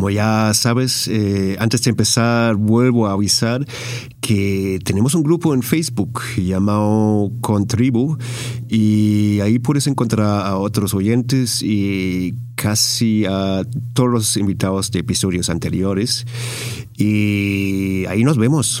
como ya sabes, eh, antes de empezar vuelvo a avisar que tenemos un grupo en Facebook llamado Contribu y ahí puedes encontrar a otros oyentes y casi a todos los invitados de episodios anteriores y ahí nos vemos.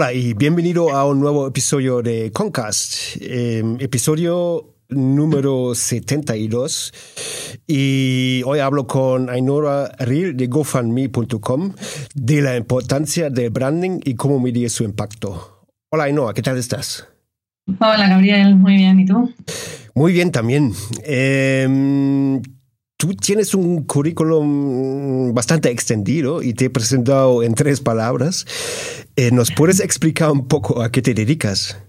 Hola y bienvenido a un nuevo episodio de Concast, em, episodio número 72. Y hoy hablo con Ainora Ril de GoFundMe.com de la importancia del branding y cómo medir su impacto. Hola Ainora, ¿qué tal estás? Hola Gabriel, muy bien, ¿y tú? Muy bien también. Eh, Tú tienes un currículum bastante extendido y te he presentado en tres palabras. Eh, ¿Nos puedes explicar un poco a qué te dedicas?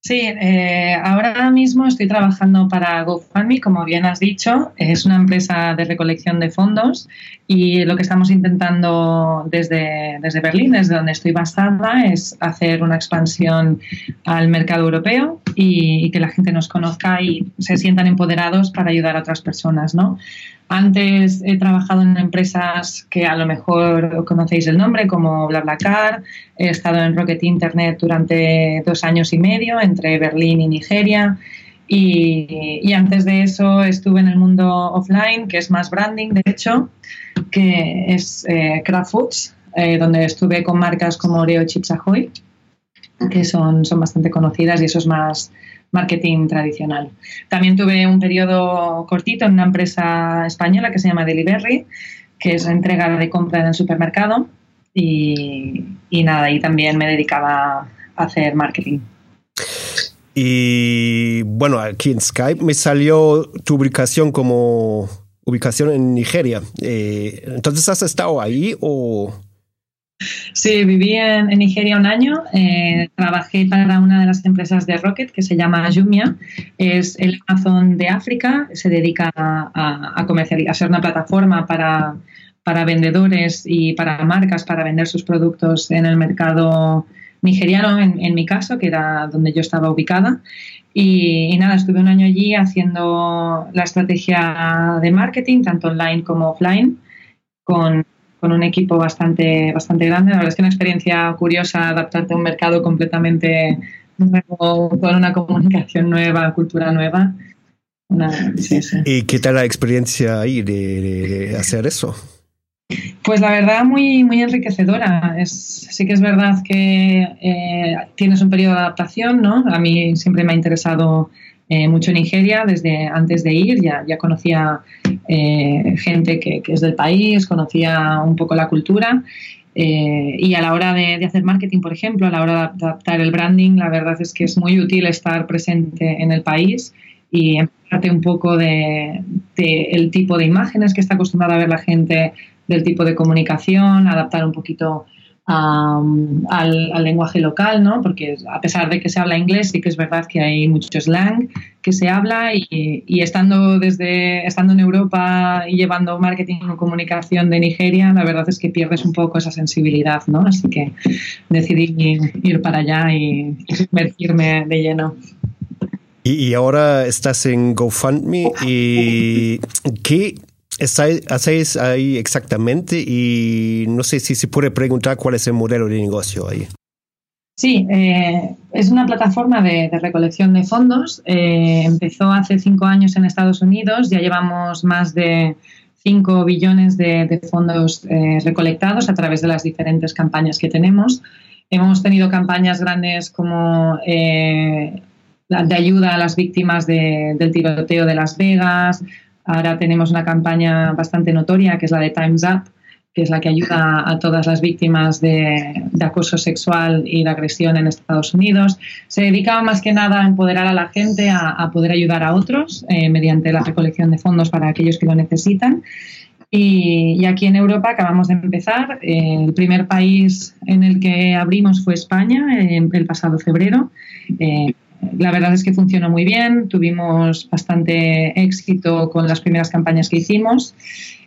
Sí, eh, ahora mismo estoy trabajando para GoFundMe, como bien has dicho. Es una empresa de recolección de fondos y lo que estamos intentando desde, desde Berlín, desde donde estoy basada, es hacer una expansión al mercado europeo y, y que la gente nos conozca y se sientan empoderados para ayudar a otras personas, ¿no? Antes he trabajado en empresas que a lo mejor conocéis el nombre, como BlaBlaCar. He estado en Rocket Internet durante dos años y medio entre Berlín y Nigeria. Y, antes de eso estuve en el mundo offline, que es más branding, de hecho, que es eh, Kraft Foods, eh, donde estuve con marcas como Oreo y Chips Ahoy, que son, son bastante conocidas y eso es más, marketing tradicional. También tuve un periodo cortito en una empresa española que se llama Delivery, que es entrega de compra en el supermercado y, nada, ahí también me dedicaba a hacer marketing. Y bueno, aquí en Skype me salió tu ubicación como ubicación en Nigeria. Eh, entonces, ¿has estado ahí o...? Sí, viví en, Nigeria un año. Eh, trabajé para una de las empresas de Rocket que se llama Jumia. Es el Amazon de África. Se dedica a, a comercializar, a ser una plataforma para, para vendedores y para marcas para vender sus productos en el mercado nigeriano, en, mi caso, que era donde yo estaba ubicada. Y, nada, estuve un año allí haciendo la estrategia de marketing, tanto online como offline, con con un equipo bastante, bastante grande. La verdad es que una experiencia curiosa adaptarte a un mercado completamente nuevo, con una comunicación nueva, cultura nueva. ¿Y qué tal la experiencia ahí de, hacer eso? Pues la verdad muy, muy enriquecedora. Es, sí que es verdad que eh, tienes un periodo de adaptación, ¿no? A mí siempre me ha interesado eh, mucho Nigeria desde antes de ir, ya, ya conocía eh, gente que, es del país, conocía un poco la cultura. Eh, y a la hora de, hacer marketing, por ejemplo, a la hora de adaptar el branding, la verdad es que es muy útil estar presente en el país y empaparte un poco de, de, el tipo de imágenes que está acostumbrada a ver la gente, del tipo de comunicación, adaptar un poquito al, lenguaje local, ¿no? Porque a pesar de que se habla inglés, sí que es verdad que hay mucho slang que se habla y, estando desde estando en Europa y llevando marketing o comunicación de Nigeria, la verdad es que pierdes un poco esa sensibilidad, ¿no? Así que decidí ir para allá y, sumergirme de lleno. Y, ahora estás en GoFundMe y ¿qué hacéis ahí exactamente? Y no sé si se puede preguntar cuál es el modelo de negocio ahí. Sí, eh, es una plataforma de, recolección de fondos. Eh, empezó hace cinco años en Estados Unidos, ya llevamos más de 5 billones de, fondos eh, recolectados a través de las diferentes campañas que tenemos. Hemos tenido campañas grandes como de ayuda a las víctimas del tiroteo de Las Vegas. Ahora tenemos una campaña bastante notoria que es la de Time's Up, que es la que ayuda a todas las víctimas de, acoso sexual y de agresión en Estados Unidos. Se dedica más que nada a empoderar a la gente a, poder ayudar a otros eh, mediante la recolección de fondos para aquellos que lo necesitan. Y, aquí en Europa acabamos de empezar. Eh, el primer país en el que abrimos fue España el pasado febrero. La verdad es que funcionó muy bien, tuvimos bastante éxito con las primeras campañas que hicimos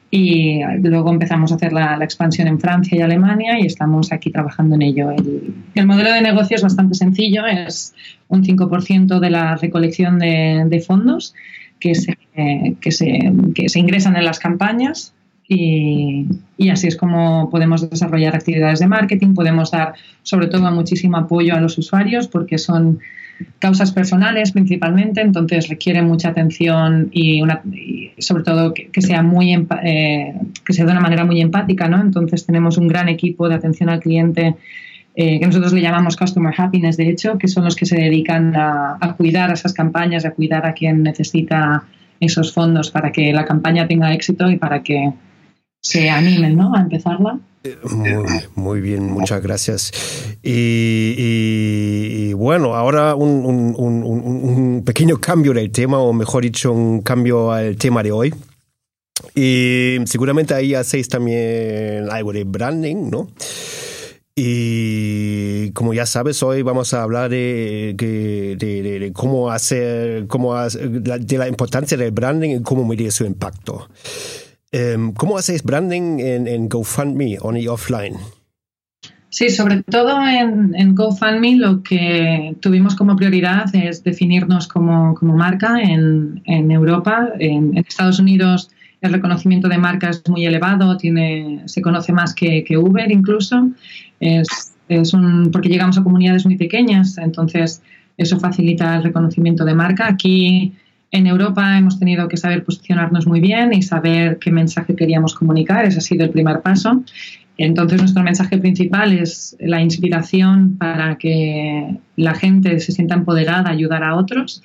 y luego empezamos a hacer la, expansión en Francia y Alemania y estamos aquí trabajando en ello. El, modelo de negocio es bastante sencillo, es un 5% de la recolección de, fondos que se, que, se, que se, ingresan en las campañas y, y, así es como podemos desarrollar actividades de marketing, podemos dar sobre todo muchísimo apoyo a los usuarios porque son causas personales principalmente, entonces requiere mucha atención y, una, sobre todo que, sea muy eh, que sea de una manera muy empática, ¿no? Entonces tenemos un gran equipo de atención al cliente eh, que nosotros le llamamos Customer Happiness, de hecho, que son los que se dedican a, a cuidar esas campañas, a cuidar a quien necesita esos fondos para que la campaña tenga éxito y para que se animen ¿no? a empezarla. Muy, bien, muchas gracias. Y, bueno, ahora un, pequeño cambio del tema, o mejor dicho, un cambio al tema de hoy. Y seguramente ahí hacéis también algo de branding, ¿no? Y como ya sabes, hoy vamos a hablar de, de, cómo hacer, cómo de la importancia del branding y cómo medir su impacto. Em, ¿Cómo hacéis branding en, GoFundMe, on y offline? Sí, sobre todo en, GoFundMe lo que tuvimos como prioridad es definirnos como, marca en, Europa. En, Estados Unidos el reconocimiento de marca es muy elevado, tiene, se conoce más que, Uber incluso. Es, es un, porque llegamos a comunidades muy pequeñas, entonces eso facilita el reconocimiento de marca. Aquí en Europa hemos tenido que saber posicionarnos muy bien y saber qué mensaje queríamos comunicar. Ese ha sido el primer paso. Entonces, nuestro mensaje principal es la inspiración para que la gente se sienta empoderada a ayudar a otros.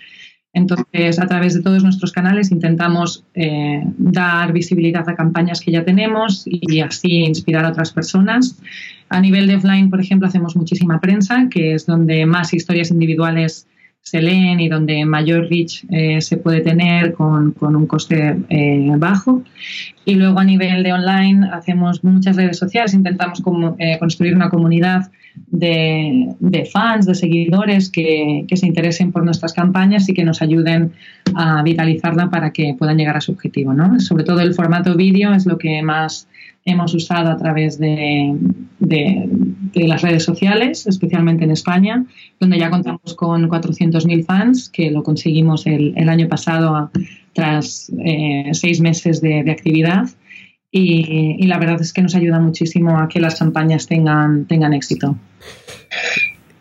Entonces, a través de todos nuestros canales intentamos eh, dar visibilidad a campañas que ya tenemos y así inspirar a otras personas. A nivel de offline, por ejemplo, hacemos muchísima prensa, que es donde más historias individuales se leen y donde mayor reach eh, se puede tener con, un coste eh, bajo. Y luego a nivel de online hacemos muchas redes sociales, intentamos como, eh, construir una comunidad de, fans, de seguidores que, que, se interesen por nuestras campañas y que nos ayuden a vitalizarla para que puedan llegar a su objetivo. ¿no? Sobre todo el formato vídeo es lo que más hemos usado a través de, de, las redes sociales, especialmente en España, donde ya contamos con 400.000 fans, que lo conseguimos el, el año pasado tras eh, seis meses de, de actividad. Y, y, la verdad es que nos ayuda muchísimo a que las campañas tengan, tengan éxito.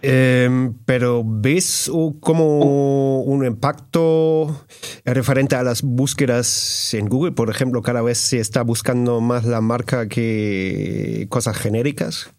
Em, pero ¿ves como un impacto referente a las búsquedas en Google? Por ejemplo, cada vez se está buscando más la marca que cosas genéricas.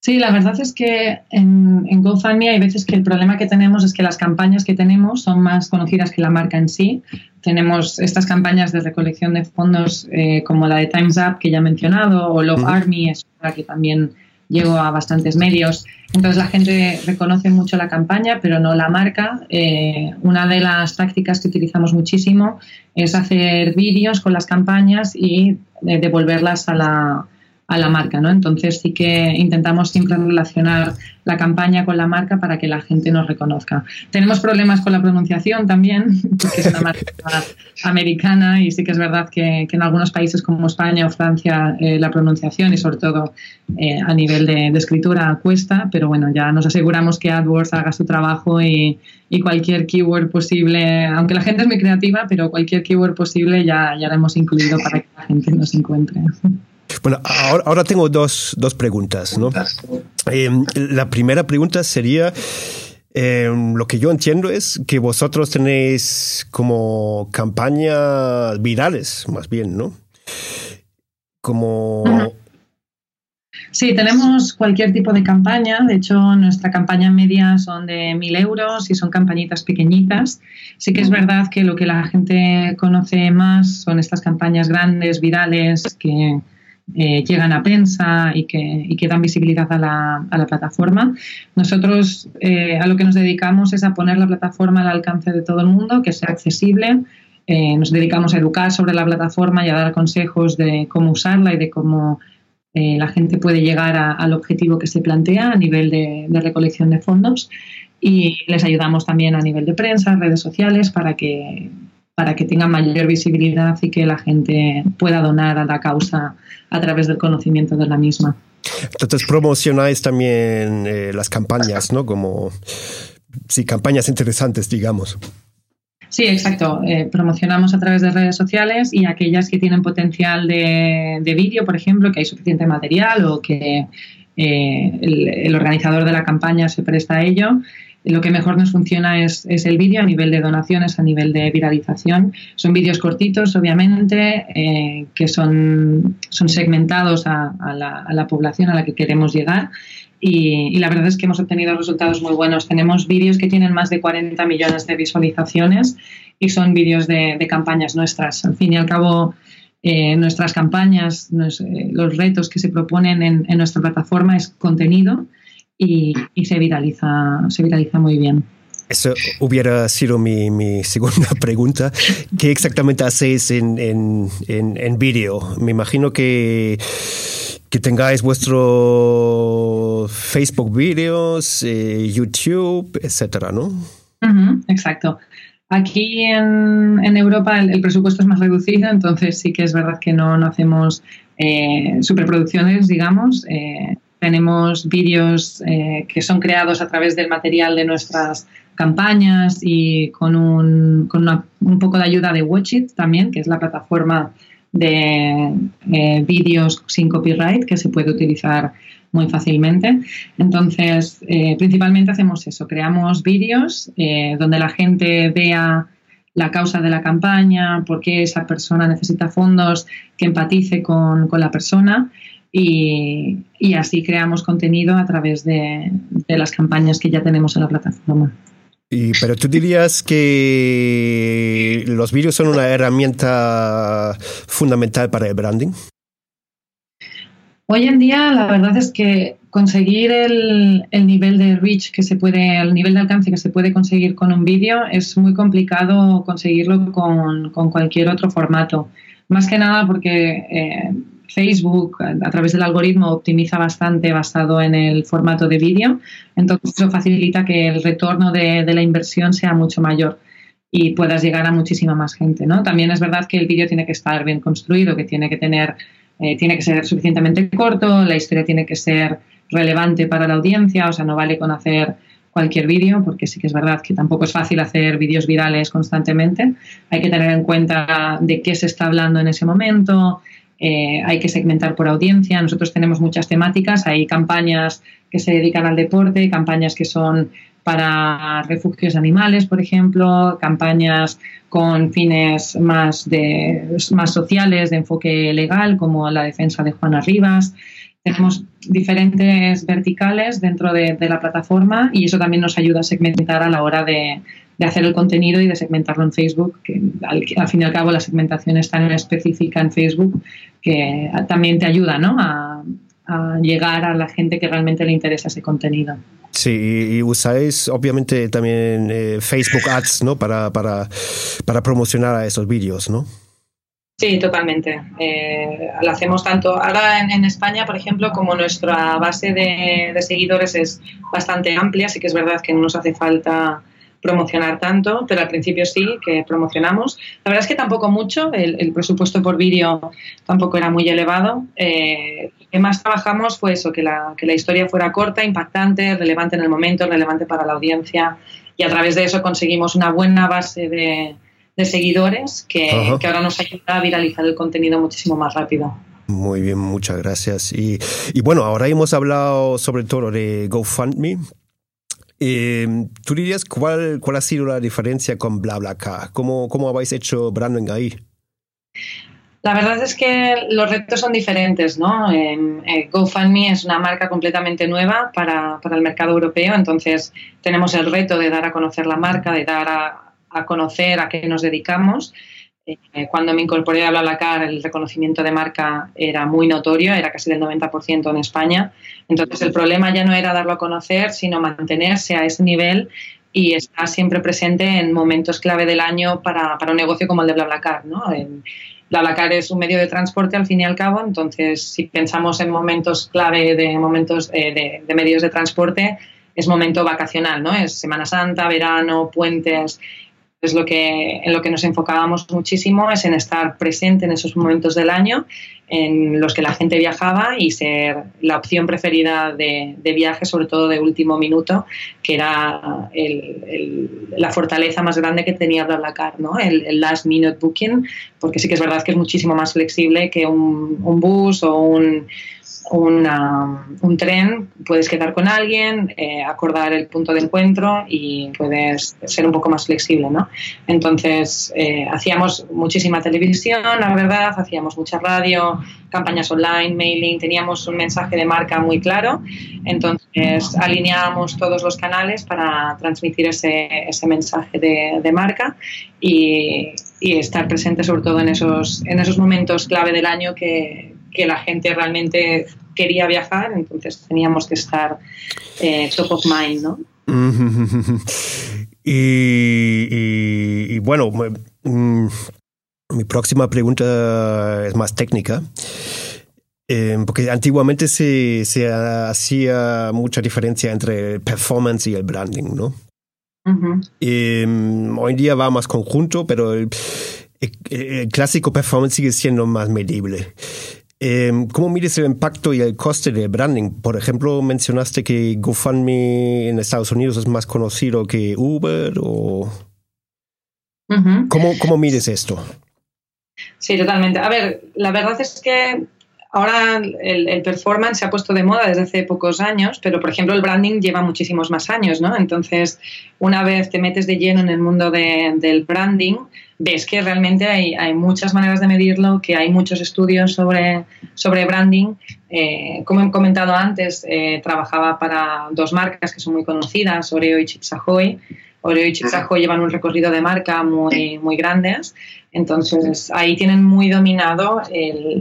Sí, la verdad es que en, en, GoFundMe hay veces que el problema que tenemos es que las campañas que tenemos son más conocidas que la marca en sí. Tenemos estas campañas de recolección de fondos eh, como la de Time's Up que ya he mencionado o Love Army, es una que también llego a bastantes medios. Entonces la gente reconoce mucho la campaña, pero no la marca. Eh, una de las tácticas que utilizamos muchísimo es hacer vídeos con las campañas y eh, devolverlas a la, a la marca, ¿no? Entonces sí que intentamos siempre relacionar la campaña con la marca para que la gente nos reconozca. Tenemos problemas con la pronunciación también, porque es una marca americana y sí que es verdad que, en algunos países como España o Francia eh, la pronunciación y sobre todo eh, a nivel de, escritura cuesta, pero bueno, ya nos aseguramos que AdWords haga su trabajo y, y, cualquier keyword posible, aunque la gente es muy creativa, pero cualquier keyword posible ya, ya lo hemos incluido para que la gente nos encuentre. Bueno, ahora, tengo dos, preguntas, ¿no? Em, la primera pregunta sería, em, lo que yo entiendo es que vosotros tenéis como campañas virales, más bien, ¿no? Como... Sí, tenemos cualquier tipo de campaña. De hecho, nuestra campaña media son de mil euros y son campañitas pequeñitas. Sí que es verdad que lo que la gente conoce más son estas campañas grandes, virales, que eh, llegan a prensa y que, dan visibilidad a la, plataforma. Nosotros eh, a lo que nos dedicamos es a poner la plataforma al alcance de todo el mundo, que sea accesible. Eh, nos dedicamos a educar sobre la plataforma y a dar consejos de cómo usarla y de cómo la gente puede llegar al objetivo que se plantea a nivel de, recolección de fondos y les ayudamos también a nivel de prensa, redes sociales, para que, para que tengan mayor visibilidad y que la gente pueda donar a la causa a través del conocimiento de la misma. Entonces promocionáis también eh, las campañas, ¿no? Como, sí, campañas interesantes, digamos. Sí, exacto. Eh, promocionamos a través de redes sociales y aquellas que tienen potencial de, vídeo, por ejemplo, que hay suficiente material o que eh, el, organizador de la campaña se presta a ello. Lo que mejor nos funciona es, el vídeo a nivel de donaciones, a nivel de viralización. Son vídeos cortitos, obviamente, eh, que son, son segmentados a, la, población a la que queremos llegar y, la verdad es que hemos obtenido resultados muy buenos. Tenemos vídeos que tienen más de 40 millones de visualizaciones y son vídeos de, campañas nuestras. Al fin y al cabo, eh, nuestras campañas, eh, los retos que se proponen en, nuestra plataforma es contenido y, se, viraliza, se viraliza muy bien. Eso hubiera sido mi, segunda pregunta. ¿Qué exactamente hacéis en, en, en vídeo? Me imagino que que tengáis vuestro Facebook videos, eh, YouTube, etcétera, ¿no? exacto. Aquí en, Europa el, presupuesto es más reducido, entonces sí que es verdad que no, hacemos eh, superproducciones, digamos. Eh, tenemos vídeos que son creados a través del material de nuestras campañas y con un, con un poco de ayuda de Watchit también, que es la plataforma de eh, vídeos sin copyright que se puede utilizar muy fácilmente. Entonces, eh, principalmente hacemos eso, creamos vídeos eh, donde la gente vea la causa de la campaña, por qué esa persona necesita fondos, que empatice con, la persona y, así creamos contenido a través de las campañas que ya tenemos en la plataforma. Y, pero tú dirías que los vídeos son una herramienta fundamental para el branding. Hoy en día la verdad es que conseguir el, nivel de reach que se puede, el nivel de alcance que se puede conseguir con un vídeo es muy complicado conseguirlo con, cualquier otro formato. Más que nada porque eh, Facebook a través del algoritmo optimiza bastante basado en el formato de vídeo, entonces eso facilita que el retorno de, la inversión sea mucho mayor y puedas llegar a muchísima más gente, ¿no? También es verdad que el vídeo tiene que estar bien construido, que tiene que tener, eh, tiene que ser suficientemente corto, la historia tiene que ser relevante para la audiencia, o sea, no vale con hacer cualquier vídeo, porque sí que es verdad que tampoco es fácil hacer vídeos virales constantemente. Hay que tener en cuenta de qué se está hablando en ese momento, eh, hay que segmentar por audiencia. Nosotros tenemos muchas temáticas, hay campañas que se dedican al deporte, campañas que son para refugios animales, por ejemplo, campañas con fines más, de, más sociales, de enfoque legal, como la defensa de Juana Rivas. Tenemos diferentes verticales dentro de la plataforma y eso también nos ayuda a segmentar a la hora de, de hacer el contenido y de segmentarlo en Facebook, que al, fin y al cabo la segmentación es tan específica en Facebook que también te ayuda ¿no? a, llegar a la gente que realmente le interesa ese contenido. Sí, y usáis obviamente también eh, Facebook Ads, ¿no? Para, para, para promocionar a esos vídeos, ¿no? Sí, totalmente. Eh, lo hacemos tanto ahora en, España, por ejemplo, como nuestra base de, seguidores es bastante amplia, así que es verdad que no nos hace falta promocionar tanto, pero al principio sí que promocionamos. La verdad es que tampoco mucho, el, presupuesto por vídeo tampoco era muy elevado. Eh, que más trabajamos fue eso, que la, que la historia fuera corta, impactante, relevante en el momento, relevante para la audiencia y a través de eso conseguimos una buena base de, seguidores que, que, ahora nos ayuda a viralizar el contenido muchísimo más rápido. Muy bien, muchas gracias. Y, y bueno, ahora hemos hablado sobre todo de GoFundMe, eh, ¿Tú dirías cuál, cuál ha sido la diferencia con BlaBlaCar? ¿Cómo, ¿Cómo habéis hecho branding ahí? La verdad es que los retos son diferentes, ¿no? Eh, GoFundMe es una marca completamente nueva para, el mercado europeo, entonces tenemos el reto de dar a conocer la marca, de dar a, conocer a qué nos dedicamos. Eh, cuando me incorporé a BlaBlaCar, el reconocimiento de marca era muy notorio, era casi del 90% en España. Entonces, el problema ya no era darlo a conocer, sino mantenerse a ese nivel y estar siempre presente en momentos clave del año para, para un negocio como el de BlaBlaCar, ¿no? En, BlaBlaCar es un medio de transporte al fin y al cabo, entonces si pensamos en momentos clave de momentos eh, de, medios de transporte, es momento vacacional, ¿no? Es Semana Santa, verano, puentes, es lo que, en lo que nos enfocábamos muchísimo, es en estar presente en esos momentos del año en los que la gente viajaba y ser la opción preferida de, viaje, sobre todo de último minuto, que era la fortaleza más grande que tenía BlaBlaCar, ¿no? El, last minute booking, porque sí que es verdad que es muchísimo más flexible que un bus o un un tren, puedes quedar con alguien, eh, acordar el punto de encuentro y puedes ser un poco más flexible, ¿no? Entonces, eh, hacíamos muchísima televisión, la verdad, hacíamos mucha radio, campañas online, mailing, teníamos un mensaje de marca muy claro, entonces alineábamos todos los canales para transmitir ese, ese mensaje de, de marca y, y, estar presente sobre todo en esos, en esos momentos clave del año que, que la gente realmente quería viajar, entonces teníamos que estar eh, top of mind, ¿no? y, bueno, mm, mi próxima pregunta es más técnica. Eh, porque antiguamente se, se, hacía mucha diferencia entre el performance y el branding, ¿no? Em, hoy en día va más conjunto, pero el, clásico performance sigue siendo más medible. Em, ¿Cómo mides el impacto y el coste del branding? Por ejemplo, mencionaste que GoFundMe en Estados Unidos es más conocido que Uber o... ¿Cómo, ¿Cómo mides esto? Sí, totalmente. A ver, la verdad es que ahora el, performance se ha puesto de moda desde hace pocos años, pero por ejemplo el branding lleva muchísimos más años, ¿no? Entonces, una vez te metes de lleno en el mundo del branding, ves que realmente hay, muchas maneras de medirlo, que hay muchos estudios sobre, sobre branding. Eh, como he comentado antes, eh, trabajaba para dos marcas que son muy conocidas, Oreo y Chips Ahoy. Oreo y Chips Ahoy llevan un recorrido de marca muy, muy grandes. Entonces, ahí tienen muy dominado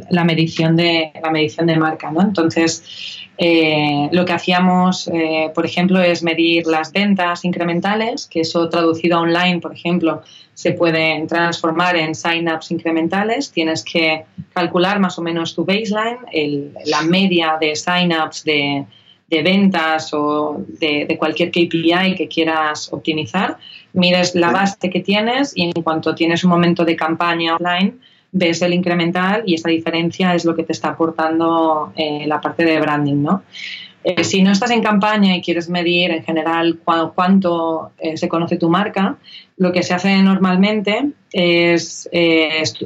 la, medición de, la medición de marca. ¿no? Entonces, eh, lo que hacíamos, eh, por ejemplo, es medir las ventas incrementales, que eso traducido online, por ejemplo, se puede transformar en sign-ups incrementales. Tienes que calcular más o menos tu baseline, la media de sign-ups de, ventas o de, de, cualquier KPI que quieras optimizar. Mides la base que tienes y en cuanto tienes un momento de campaña online, ves el incremental y esa diferencia es lo que te está aportando eh, la parte de branding, ¿no? Eh, si no estás en campaña y quieres medir en general cuánto eh, se conoce tu marca, lo que se hace normalmente es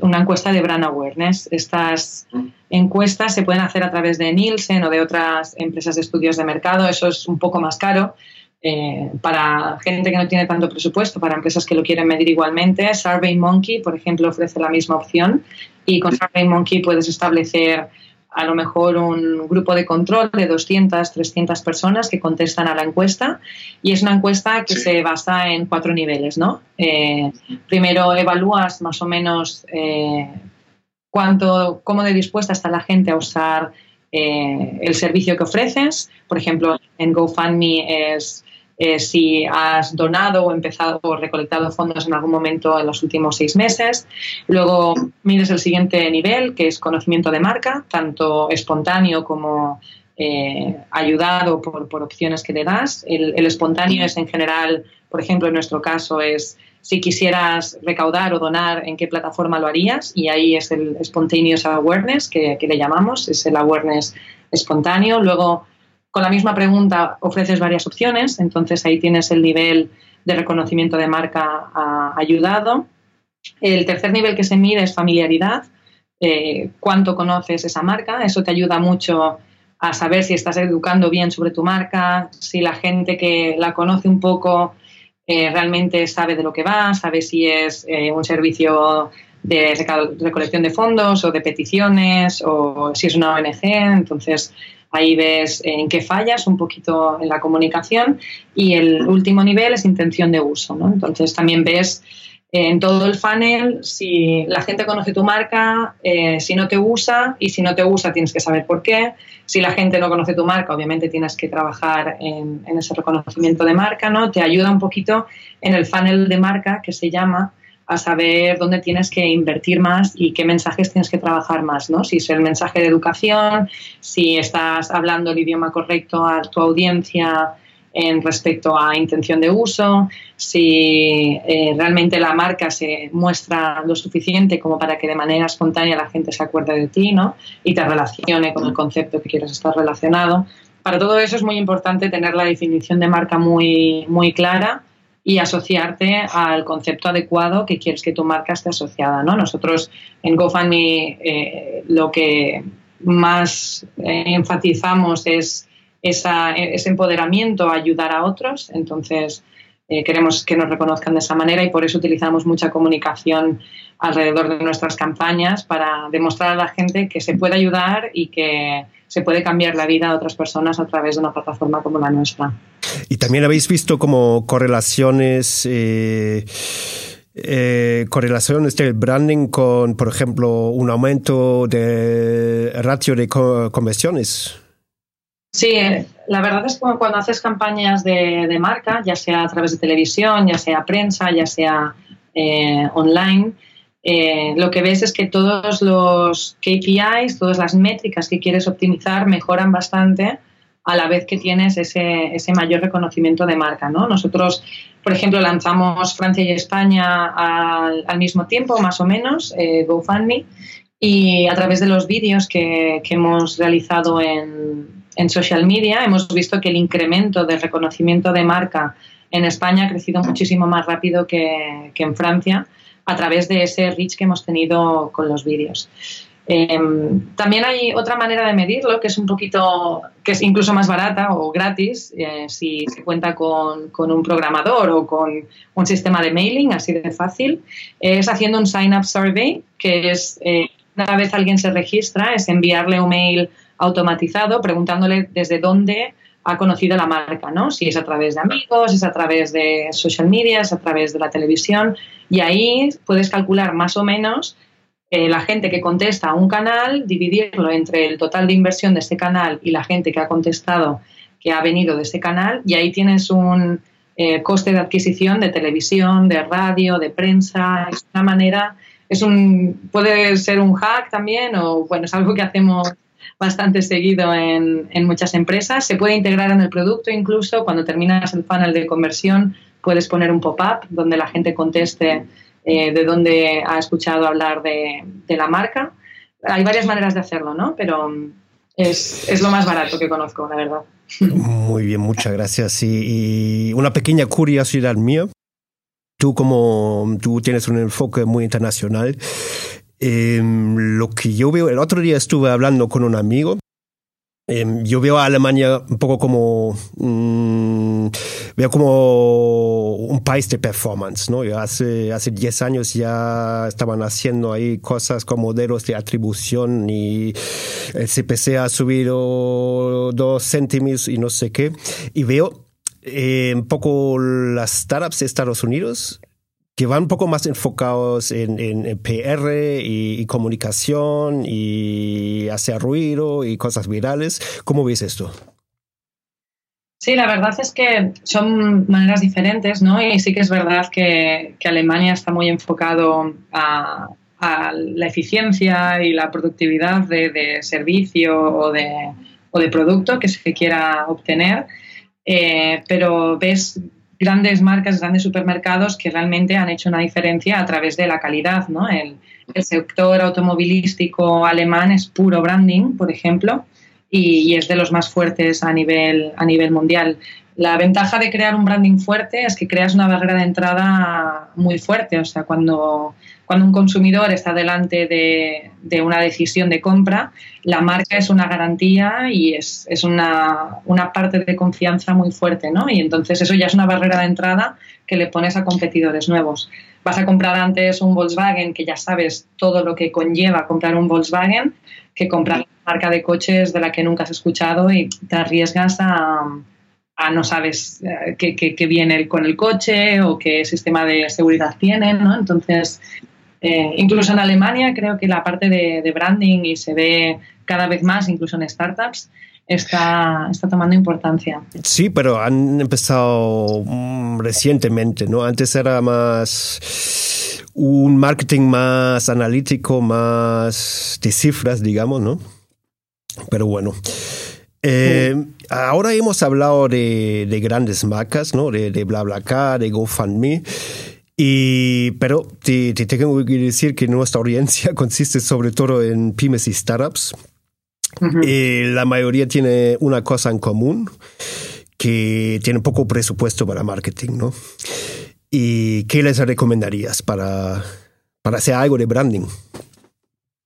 una encuesta de brand awareness. Estas encuestas se pueden hacer a través de Nielsen o de otras empresas de estudios de mercado. Eso es un poco más caro, eh, para gente que no tiene tanto presupuesto, para empresas que lo quieren medir igualmente. SurveyMonkey, por ejemplo, ofrece la misma opción y con SurveyMonkey puedes establecer a lo mejor un grupo de control de 200, 300 personas que contestan a la encuesta y es una encuesta que se basa en cuatro niveles, ¿no? Eh, primero evalúas más o menos eh, cuánto, cómo de dispuesta está la gente a usar el servicio que ofreces. Por ejemplo, en GoFundMe es eh, si has donado o empezado o recolectado fondos en algún momento en los últimos seis meses. Luego mires el siguiente nivel, que es conocimiento de marca, tanto espontáneo como eh, ayudado por, opciones que le das. El, espontáneo es en general, por ejemplo, en nuestro caso es si quisieras recaudar o donar, en qué plataforma lo harías. Y ahí es el spontaneous awareness, que, que le llamamos, es el awareness espontáneo. Luego con la misma pregunta ofreces varias opciones, entonces ahí tienes el nivel de reconocimiento de marca ah, ayudado. El tercer nivel que se mide es familiaridad, eh, cuánto conoces esa marca, eso te ayuda mucho a saber si estás educando bien sobre tu marca, si la gente que la conoce un poco eh, realmente sabe de lo que va, sabe si es eh, un servicio de recolección de fondos o de peticiones o si es una ONG. Entonces, ahí ves en qué fallas un poquito en la comunicación y el último nivel es intención de uso. ¿no? Entonces, también ves en todo el funnel si la gente conoce tu marca, eh, si no te usa y si no te usa tienes que saber por qué. Si la gente no conoce tu marca, obviamente tienes que trabajar en, en ese reconocimiento de marca, ¿no? Te ayuda un poquito en el funnel de marca que se llama a saber dónde tienes que invertir más y qué mensajes tienes que trabajar más, ¿no? Si es el mensaje de educación, si estás hablando el idioma correcto a tu audiencia en respecto a intención de uso, si eh, realmente la marca se muestra lo suficiente como para que de manera espontánea la gente se acuerde de ti ¿no? y te relacione con el concepto que quieres estar relacionado. Para todo eso es muy importante tener la definición de marca muy, muy clara y asociarte al concepto adecuado que quieres que tu marca esté asociada. ¿no? Nosotros en GoFundMe eh, lo que más eh, enfatizamos es ese empoderamiento a ayudar a otros. Entonces, eh, queremos que nos reconozcan de esa manera y por eso utilizamos mucha comunicación alrededor de nuestras campañas para demostrar a la gente que se puede ayudar y que se puede cambiar la vida de otras personas a través de una plataforma como la nuestra. Y también habéis visto como correlaciones. Eh, eh, correlaciones branding con, por ejemplo, un aumento de ratio de conversiones. Sí, la verdad es que cuando haces campañas de, marca, ya sea a través de televisión, ya sea prensa, ya sea eh, online, eh, lo que ves es que todos los KPIs, todas las métricas que quieres optimizar mejoran bastante a la vez que tienes ese, ese mayor reconocimiento de marca. ¿no? Nosotros, por ejemplo, lanzamos Francia y España al, mismo tiempo, más o menos, eh, GoFundMe, y a través de los vídeos que hemos realizado en, en social media hemos visto que el incremento del reconocimiento de marca en España ha crecido muchísimo más rápido que, en Francia a través de ese reach que hemos tenido con los vídeos. Em, también hay otra manera de medirlo que es un poquito, que es incluso más barata o gratis eh, si se cuenta con, un programador o con un sistema de mailing, así de fácil, es haciendo un sign-up survey, que es eh, una vez alguien se registra, es enviarle un mail automatizado preguntándole desde dónde ha conocido la marca, ¿no? Si es a través de amigos, es a través de social media, es a través de la televisión. Y ahí puedes calcular más o menos eh, la gente que contesta a un canal, dividirlo entre el total de inversión de ese canal y la gente que ha contestado que ha venido de ese canal. Y ahí tienes un eh, coste de adquisición de televisión, de radio, de prensa. Es una manera, es un, puede ser un hack también o, bueno, es algo que hacemos bastante seguido en, muchas empresas. Se puede integrar en el producto incluso. Cuando terminas el funnel de conversión, puedes poner un pop-up donde la gente conteste eh, de dónde ha escuchado hablar de, la marca. Hay varias maneras de hacerlo, ¿no? Pero es, es, lo más barato que conozco, la verdad. Muy bien, muchas gracias. y una pequeña curiosidad mía. Tú como tú tienes un enfoque muy internacional, Em, lo que yo veo, el otro día estuve hablando con un amigo. Em, yo veo a Alemania un poco como mm, veo como un país de performance, ¿no? hace hace 10 años ya estaban haciendo ahí cosas con modelos de atribución y el CPC ha subido dos céntimos y no sé qué. Y veo eh, un poco las startups de Estados Unidos que van un poco más enfocados en, PR y, comunicación y hacer ruido y cosas virales. ¿Cómo ves esto? Sí, la verdad es que son maneras diferentes, ¿no? Y sí que es verdad que, Alemania está muy enfocado a, la eficiencia y la productividad de, servicio o de, o de, producto que se quiera obtener. Eh, pero ves grandes marcas, grandes supermercados que realmente han hecho una diferencia a través de la calidad. ¿no? El, sector automovilístico alemán es puro branding, por ejemplo, y, es de los más fuertes a nivel, a nivel mundial. La ventaja de crear un branding fuerte es que creas una barrera de entrada muy fuerte. O sea, cuando, cuando un consumidor está delante de, una decisión de compra, la marca es una garantía y es, una, parte de confianza muy fuerte, ¿no? Y entonces eso ya es una barrera de entrada que le pones a competidores nuevos. Vas a comprar antes un Volkswagen, que ya sabes todo lo que conlleva comprar un Volkswagen, que comprar una marca de coches de la que nunca has escuchado y te arriesgas a no sabes eh, qué, viene con el coche o qué sistema de seguridad tiene, ¿no? Entonces, eh, incluso en Alemania creo que la parte de, branding y se ve cada vez más, incluso en startups, está, está tomando importancia. Sí, pero han empezado mm, recientemente, ¿no? Antes era más un marketing más analítico, más de cifras, digamos, ¿no? Pero bueno. Eh, ahora hemos hablado de, grandes marcas, ¿no? De, de BlaBlaCar, de GoFundMe. Y, pero te, tengo que decir que nuestra audiencia consiste sobre todo en pymes y startups. y la mayoría tiene una cosa en común, que tiene poco presupuesto para marketing, ¿no? ¿Y qué les recomendarías para, para hacer algo de branding?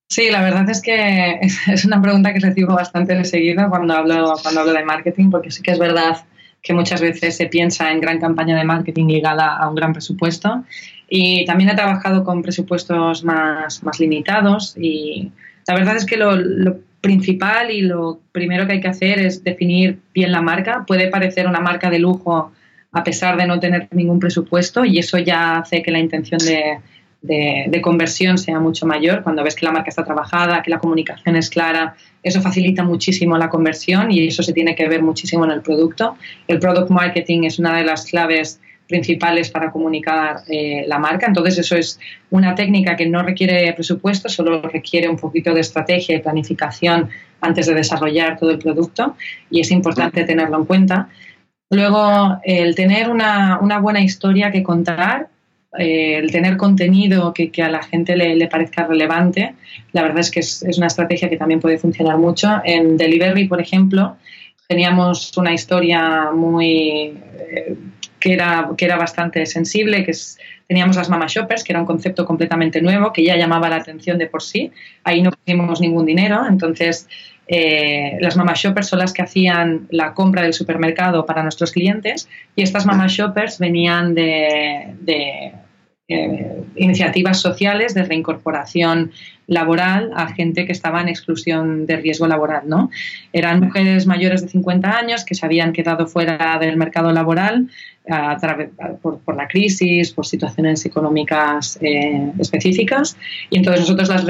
Sí, la verdad es que es una pregunta que recibo bastante de seguido cuando hablo, cuando hablo de marketing, porque sí que es verdad que muchas veces se piensa en gran campaña de marketing ligada a un gran presupuesto. Y también he trabajado con presupuestos más, más limitados y la verdad es que lo, lo principal y lo primero que hay que hacer es definir bien la marca. Puede parecer una marca de lujo a pesar de no tener ningún presupuesto y eso ya hace que la intención de, de, conversión sea mucho mayor, cuando ves que la marca está trabajada, que la comunicación es clara, eso facilita muchísimo la conversión y eso se tiene que ver muchísimo en el producto. El product marketing es una de las claves principales para comunicar eh, la marca. Entonces, eso es una técnica que no requiere presupuesto, solo requiere un poquito de estrategia y planificación antes de desarrollar todo el producto y es importante tenerlo en cuenta. Luego, el tener una, una buena historia que contar eh, el tener contenido que, a la gente le, parezca relevante, la verdad es que es, una estrategia que también puede funcionar mucho. En Delivery, por ejemplo, teníamos una historia muy... Eh, que era, que era bastante sensible, que teníamos las Mama Shoppers, que era un concepto completamente nuevo, que ya llamaba la atención de por sí. Ahí no pusimos ningún dinero, entonces eh, las Mama Shoppers son las que hacían la compra del supermercado para nuestros clientes y estas Mama Shoppers venían de eh, iniciativas sociales de reincorporación laboral a gente que estaba en exclusión de riesgo laboral. ¿no? Eran mujeres mayores de 50 años que se habían quedado fuera del mercado laboral por, la crisis, por situaciones económicas eh, específicas, y entonces nosotros las,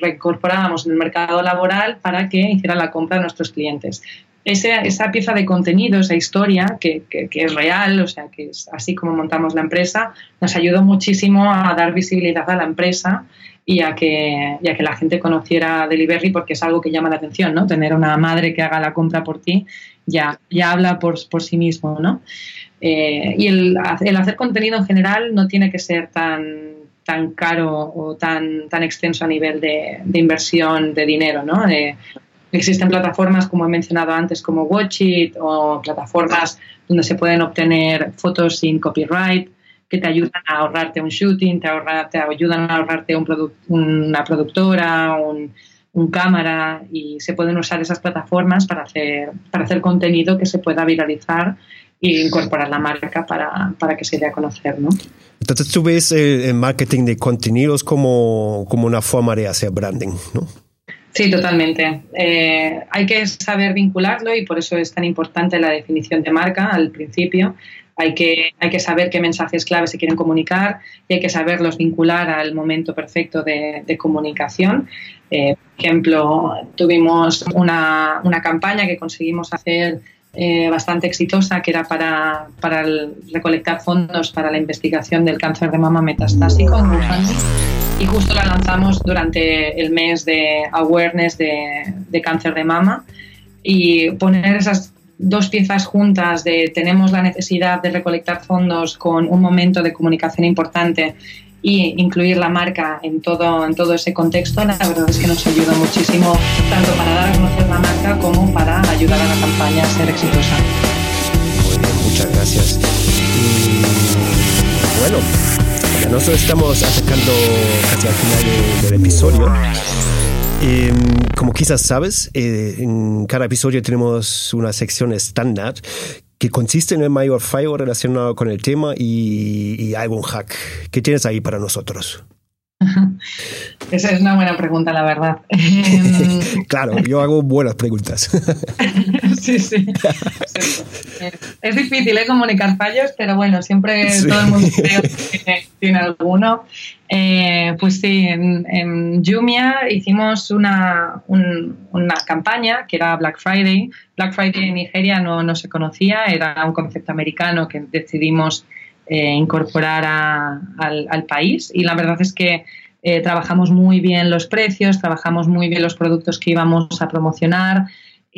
reincorporábamos en el mercado laboral para que hicieran la compra a nuestros clientes esa, pieza de contenido, esa historia que, es real, o sea, que es así como montamos la empresa, nos ayudó muchísimo a dar visibilidad a la empresa y a que, que la gente conociera Delivery porque es algo que llama la atención, ¿no? Tener una madre que haga la compra por ti ya, ya habla por, sí mismo, ¿no? Eh, y el, hacer contenido en general no tiene que ser tan tan caro o tan, tan extenso a nivel de, inversión de dinero, ¿no? Existen plataformas, como he mencionado antes, como Watchit o plataformas donde se pueden obtener fotos sin copyright que te ayudan a ahorrarte un shooting, te, te ayudan a ahorrarte un una productora, un, cámara y se pueden usar esas plataformas para hacer, para hacer contenido que se pueda viralizar e incorporar la marca para, para que se dé a conocer, ¿no? Entonces tú ves el, marketing de contenidos como, como una forma de hacer branding, ¿no? Sí, totalmente. Eh, hay que saber vincularlo y por eso es tan importante la definición de marca al principio. Hay que, hay que saber qué mensajes clave se quieren comunicar y hay que saberlos vincular al momento perfecto de, comunicación. Eh, por ejemplo, tuvimos una, una, campaña que conseguimos hacer eh, bastante exitosa, que era para, para recolectar fondos para la investigación del cáncer de mama metastásico en y justo la lanzamos durante el mes de awareness de, cáncer de mama y poner esas dos piezas juntas de tenemos la necesidad de recolectar fondos con un momento de comunicación importante y incluir la marca en todo, en todo ese contexto, la verdad es que nos ayuda muchísimo tanto para dar a conocer la marca como para ayudar a la campaña a ser exitosa. Muchas gracias. Y bueno, ya nos estamos acercando casi al final del episodio. Em, como quizás sabes, eh, en cada episodio tenemos una sección estándar que consiste en el mayor fallo relacionado con el tema y, y algún hack. ¿Qué tienes ahí para nosotros? Esa es una buena pregunta, la verdad. claro, yo hago buenas preguntas. sí, sí. Es difícil ¿eh? comunicar fallos, pero bueno, siempre todo el mundo tiene, alguno. Eh, pues sí, en, en, Jumia hicimos una, una campaña que era Black Friday. Black Friday en Nigeria no, no se conocía, era un concepto americano que decidimos eh, incorporar al, al, país y la verdad es que eh, trabajamos muy bien los precios, trabajamos muy bien los productos que íbamos a promocionar,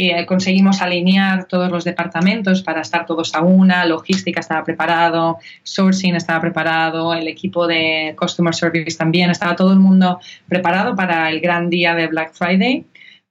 eh, conseguimos alinear todos los departamentos para estar todos a una, logística estaba preparado, sourcing estaba preparado, el equipo de customer service también, estaba todo el mundo preparado para el gran día de Black Friday,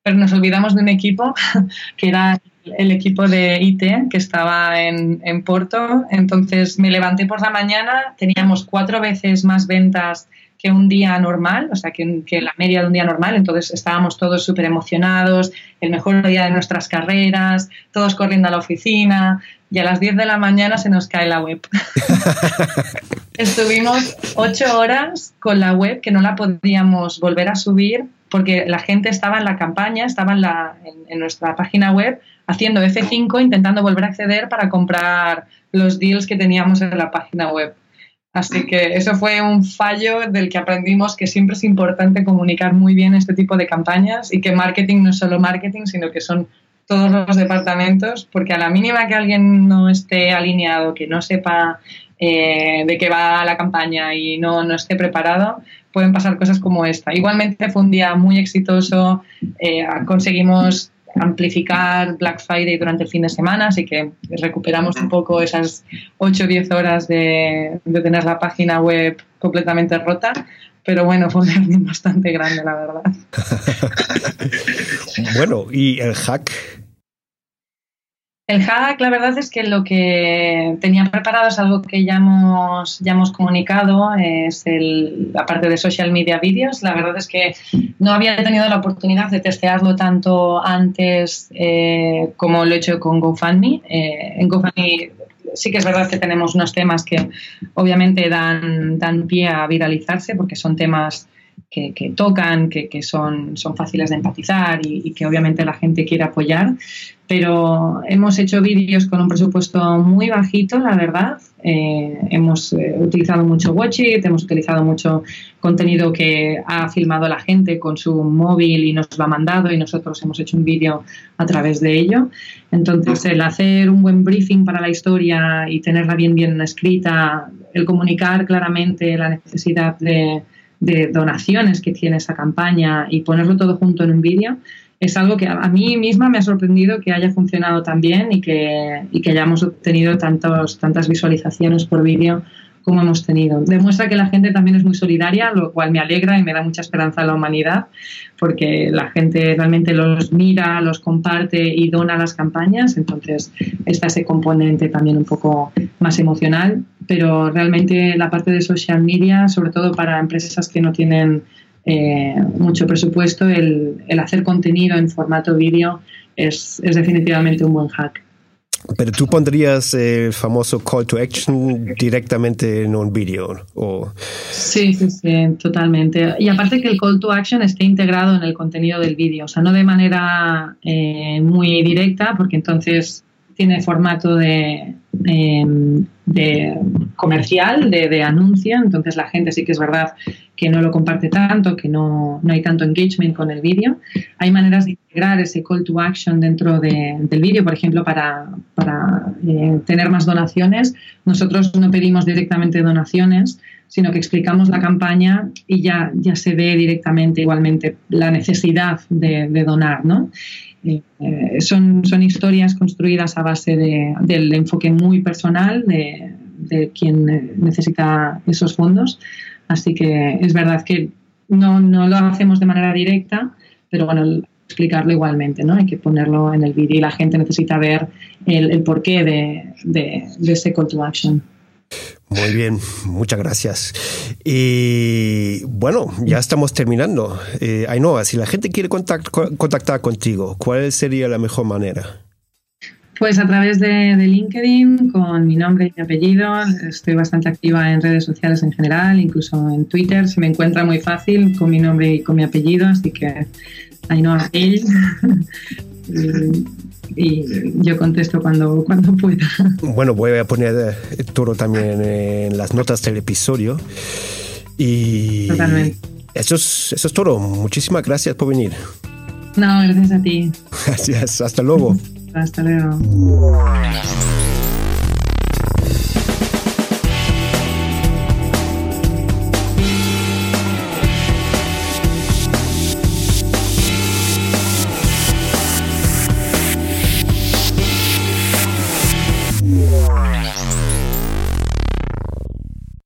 pero nos olvidamos de un equipo que era el equipo de IT que estaba en, en, Porto. Entonces me levanté por la mañana, teníamos cuatro veces más ventas que un día normal, o sea, que, que la media de un día normal. Entonces estábamos todos súper emocionados, el mejor día de nuestras carreras, todos corriendo a la oficina y a las 10 de la mañana se nos cae la web. Estuvimos ocho horas con la web que no la podíamos volver a subir porque la gente estaba en la campaña, estaba en, la, en nuestra página web haciendo F5 intentando volver a acceder para comprar los deals que teníamos en la página web. Así que eso fue un fallo del que aprendimos que siempre es importante comunicar muy bien este tipo de campañas y que marketing no es solo marketing, sino que son todos los departamentos, porque a la mínima que alguien no esté alineado, que no sepa eh, de qué va la campaña y no, no esté preparado, pueden pasar cosas como esta. Igualmente fue un día muy exitoso, eh, conseguimos amplificar Black Friday durante el fin de semana, así que recuperamos un poco esas 8 o 10 horas de, tener la página web completamente rota, pero bueno, fue un bastante grande, la verdad. bueno, ¿y el hack? El hack, la verdad es que lo que tenía preparado es algo que ya hemos, ya hemos comunicado, es el, la parte de social media videos. La verdad es que no había tenido la oportunidad de testearlo tanto antes eh, como lo he hecho con GoFundMe. Eh, en GoFundMe sí que es verdad que tenemos unos temas que obviamente dan, dan pie a viralizarse porque son temas que, tocan, que, son, son fáciles de empatizar y, que obviamente la gente quiere apoyar. Pero hemos hecho vídeos con un presupuesto muy bajito, la verdad. Eh, hemos eh, utilizado mucho Watch It, hemos utilizado mucho contenido que ha filmado la gente con su móvil y nos lo ha mandado y nosotros hemos hecho un vídeo a través de ello. Entonces, el hacer un buen briefing para la historia y tenerla bien, bien escrita, el comunicar claramente la necesidad de de donaciones que tiene esa campaña y ponerlo todo junto en un vídeo, es algo que a mí misma me ha sorprendido que haya funcionado tan bien y que, y que hayamos obtenido tantos, tantas visualizaciones por vídeo como hemos tenido. Demuestra que la gente también es muy solidaria, lo cual me alegra y me da mucha esperanza a la humanidad, porque la gente realmente los mira, los comparte y dona las campañas, entonces está ese componente también un poco más emocional, pero realmente la parte de social media, sobre todo para empresas que no tienen eh, mucho presupuesto, el, el, hacer contenido en formato vídeo es, es definitivamente un buen hack. Pero tú pondrías el famoso call to action directamente en un vídeo. ¿o? Sí, sí, sí, totalmente. Y aparte que el call to action esté integrado en el contenido del vídeo, o sea, no de manera eh, muy directa, porque entonces tiene formato de, em, de comercial, de, de, anuncio, entonces la gente sí que es verdad que no lo comparte tanto, que no, no hay tanto engagement con el vídeo. Hay maneras de integrar ese call to action dentro de, del vídeo, por ejemplo, para, para eh, tener más donaciones. Nosotros no pedimos directamente donaciones, sino que explicamos la campaña y ya, ya se ve directamente igualmente la necesidad de, de donar, ¿no? Eh, son, son historias construidas a base de, del enfoque muy personal de, de, quien necesita esos fondos. Así que es verdad que no, no, lo hacemos de manera directa, pero bueno, explicarlo igualmente, ¿no? Hay que ponerlo en el vídeo y la gente necesita ver el, porqué de, de, de ese call to action. Muy bien, muchas gracias. Y bueno, ya estamos terminando. Eh, Ainhoa, si la gente quiere contactar contigo, ¿cuál sería la mejor manera? Pues a través de, LinkedIn, con mi nombre y mi apellido. Estoy bastante activa en redes sociales en general, incluso en Twitter. Se me encuentra muy fácil con mi nombre y con mi apellido, así que Ainhoa, él. y yo contesto cuando, cuando pueda. Bueno, voy a poner eh, todo también en las notas del episodio. Y Totalmente. Eso es, eso es todo. Muchísimas gracias por venir. No, gracias a ti. Gracias. Hasta luego. Hasta luego.